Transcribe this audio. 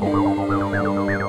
Música